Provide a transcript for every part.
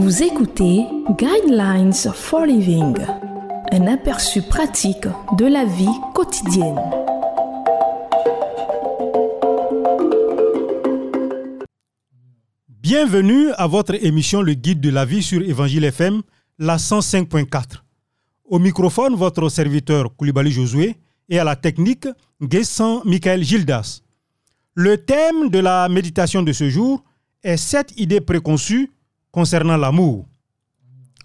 Vous écoutez Guidelines for Living, un aperçu pratique de la vie quotidienne. Bienvenue à votre émission Le Guide de la vie sur Évangile FM, la 105.4. Au microphone, votre serviteur Koulibaly Josué et à la technique, Guessant Michael Gildas. Le thème de la méditation de ce jour est cette idée préconçue concernant l'amour.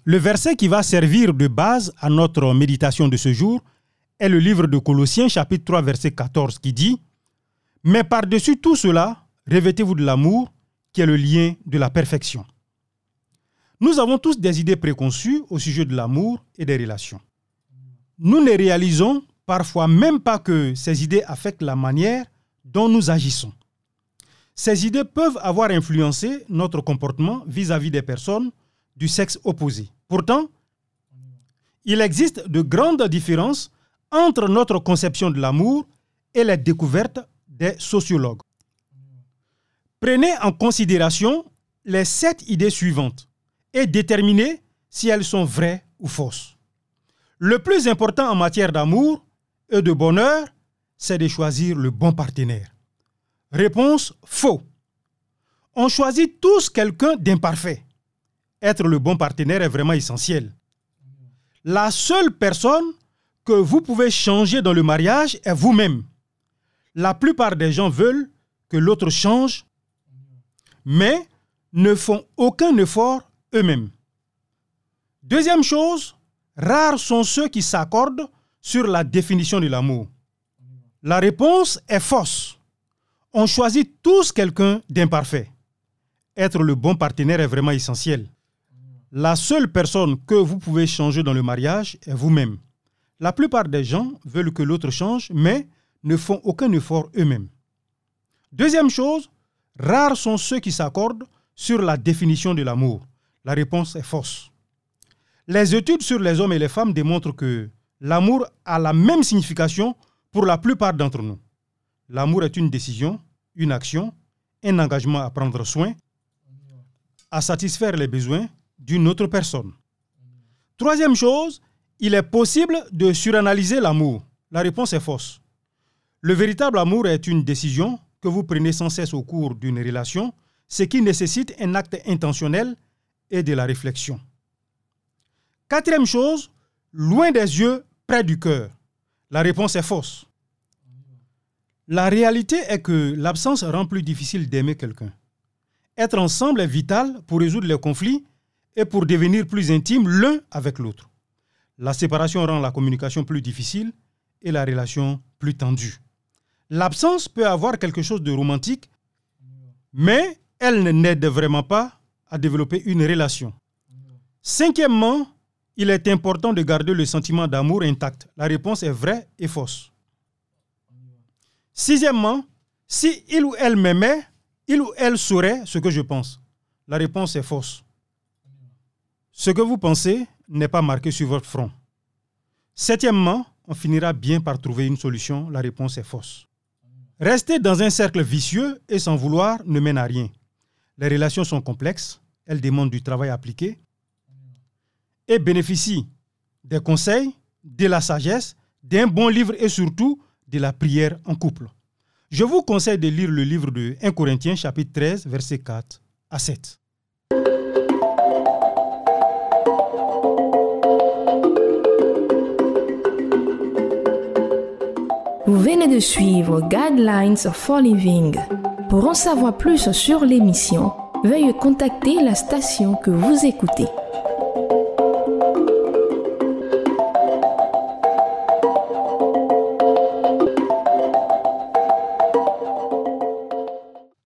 Le verset qui va servir de base à notre méditation de ce jour est le livre de Colossiens chapitre 3 verset 14 qui dit ⁇ Mais par-dessus tout cela, revêtez-vous de l'amour qui est le lien de la perfection. Nous avons tous des idées préconçues au sujet de l'amour et des relations. Nous ne réalisons parfois même pas que ces idées affectent la manière dont nous agissons. Ces idées peuvent avoir influencé notre comportement vis-à-vis des personnes du sexe opposé. Pourtant, il existe de grandes différences entre notre conception de l'amour et les découvertes des sociologues. Prenez en considération les sept idées suivantes et déterminez si elles sont vraies ou fausses. Le plus important en matière d'amour et de bonheur, c'est de choisir le bon partenaire. Réponse faux. On choisit tous quelqu'un d'imparfait. Être le bon partenaire est vraiment essentiel. La seule personne que vous pouvez changer dans le mariage est vous-même. La plupart des gens veulent que l'autre change, mais ne font aucun effort eux-mêmes. Deuxième chose, rares sont ceux qui s'accordent sur la définition de l'amour. La réponse est fausse on choisit tous quelqu'un d'imparfait. Être le bon partenaire est vraiment essentiel. La seule personne que vous pouvez changer dans le mariage est vous-même. La plupart des gens veulent que l'autre change, mais ne font aucun effort eux-mêmes. Deuxième chose, rares sont ceux qui s'accordent sur la définition de l'amour. La réponse est fausse. Les études sur les hommes et les femmes démontrent que l'amour a la même signification pour la plupart d'entre nous. L'amour est une décision, une action, un engagement à prendre soin, à satisfaire les besoins d'une autre personne. Troisième chose, il est possible de suranalyser l'amour. La réponse est fausse. Le véritable amour est une décision que vous prenez sans cesse au cours d'une relation, ce qui nécessite un acte intentionnel et de la réflexion. Quatrième chose, loin des yeux, près du cœur. La réponse est fausse. La réalité est que l'absence rend plus difficile d'aimer quelqu'un. Être ensemble est vital pour résoudre les conflits et pour devenir plus intimes l'un avec l'autre. La séparation rend la communication plus difficile et la relation plus tendue. L'absence peut avoir quelque chose de romantique, mais elle n'aide vraiment pas à développer une relation. Cinquièmement, il est important de garder le sentiment d'amour intact. La réponse est vraie et fausse. Sixièmement, si il ou elle m'aimait, il ou elle saurait ce que je pense. La réponse est fausse. Ce que vous pensez n'est pas marqué sur votre front. Septièmement, on finira bien par trouver une solution. La réponse est fausse. Rester dans un cercle vicieux et sans vouloir ne mène à rien. Les relations sont complexes, elles demandent du travail appliqué et bénéficient des conseils, de la sagesse, d'un bon livre et surtout de la prière en couple. Je vous conseille de lire le livre de 1 Corinthiens chapitre 13 verset 4 à 7. Vous venez de suivre Guidelines for Living. Pour en savoir plus sur l'émission, veuillez contacter la station que vous écoutez.